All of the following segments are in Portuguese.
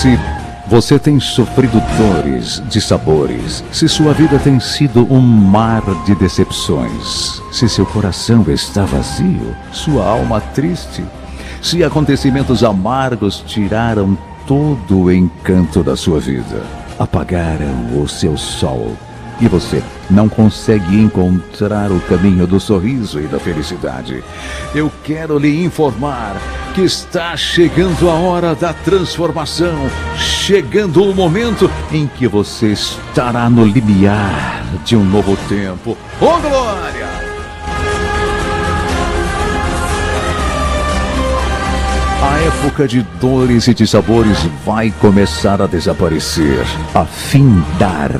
Se você tem sofrido dores de sabores, se sua vida tem sido um mar de decepções, se seu coração está vazio, sua alma triste, se acontecimentos amargos tiraram todo o encanto da sua vida, apagaram o seu sol e você não consegue encontrar o caminho do sorriso e da felicidade. Eu quero lhe informar que está chegando a hora da transformação, chegando o momento em que você estará no limiar de um novo tempo. Oh glória! A época de dores e de sabores vai começar a desaparecer, a findar,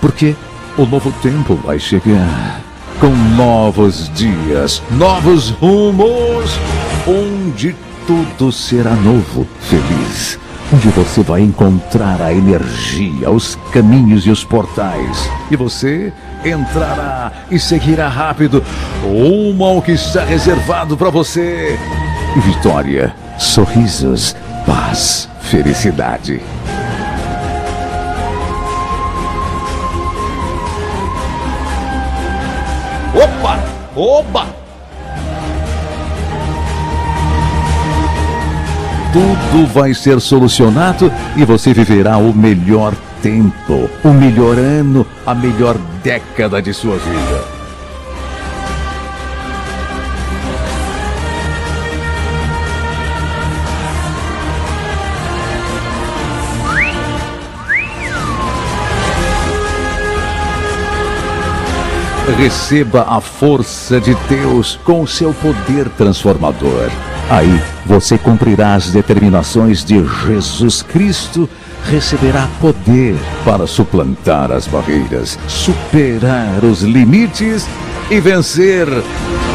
porque o novo tempo vai chegar com novos dias, novos rumos, onde tudo será novo, feliz. Onde você vai encontrar a energia, os caminhos e os portais. E você entrará e seguirá rápido rumo ao que está reservado para você. Vitória, sorrisos, paz, felicidade. Opa! Oba! Tudo vai ser solucionado e você viverá o melhor tempo, o melhor ano, a melhor década de sua vida. Receba a força de Deus com o seu poder transformador. Aí você cumprirá as determinações de Jesus Cristo, receberá poder para suplantar as barreiras, superar os limites e vencer.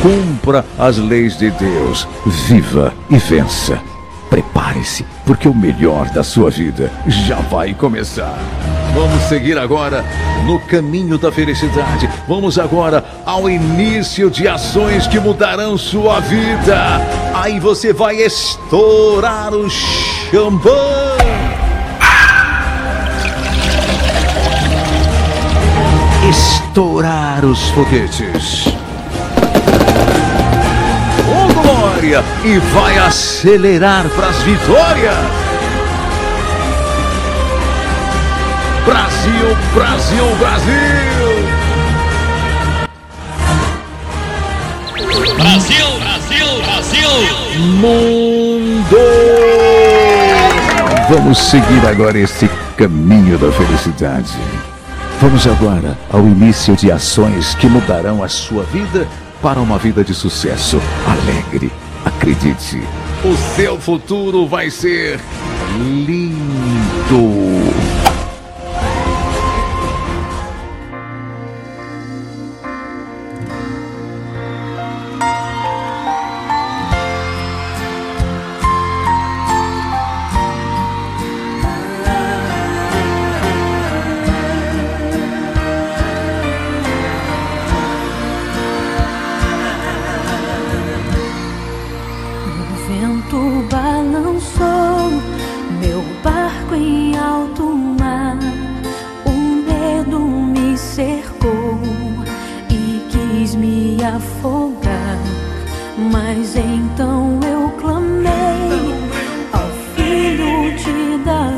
Cumpra as leis de Deus, viva e vença. Prepare-se, porque o melhor da sua vida já vai começar. Vamos seguir agora no caminho da felicidade. Vamos agora ao início de ações que mudarão sua vida. Aí você vai estourar o champanhe. Estourar os foguetes. Oh, glória! E vai acelerar para as vitórias. Brasil, Brasil, Brasil! Brasil, Brasil, Brasil! Mundo! Vamos seguir agora esse caminho da felicidade. Vamos agora ao início de ações que mudarão a sua vida para uma vida de sucesso. Alegre, acredite. O seu futuro vai ser lindo. The.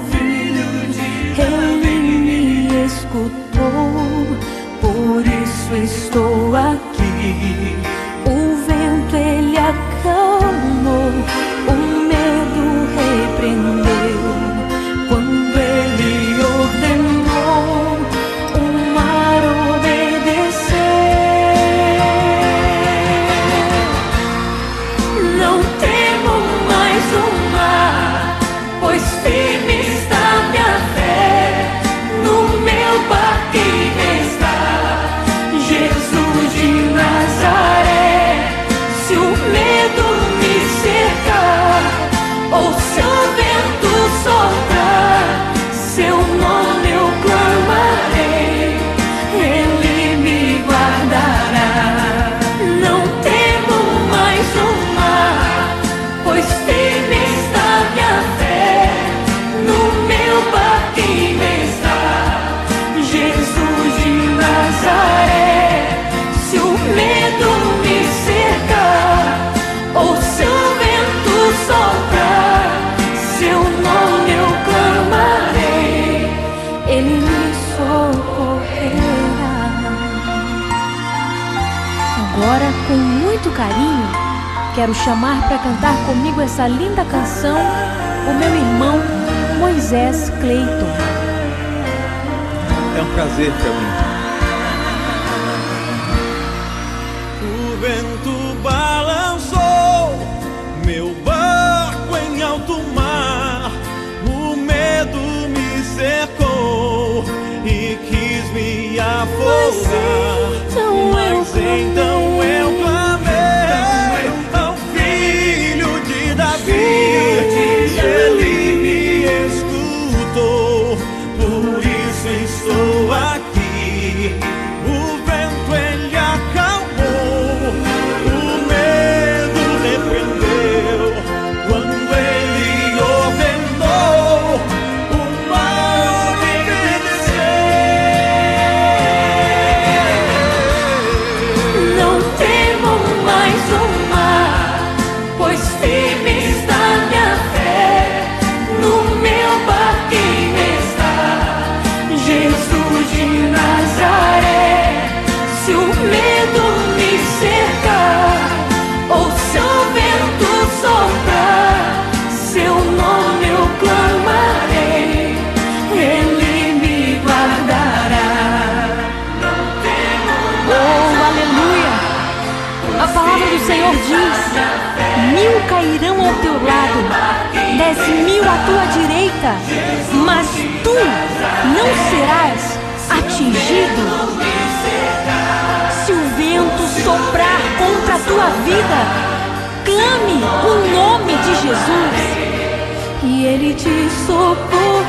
Carinho, quero chamar para cantar comigo essa linda canção o meu irmão Moisés Cleiton. É um prazer para mim. O vento balançou meu barco em alto mar, o medo me cercou e quis me afogar. Tua direita, mas tu não serás atingido. Se o vento soprar contra a tua vida, clame o nome de Jesus. E ele te socorrerá.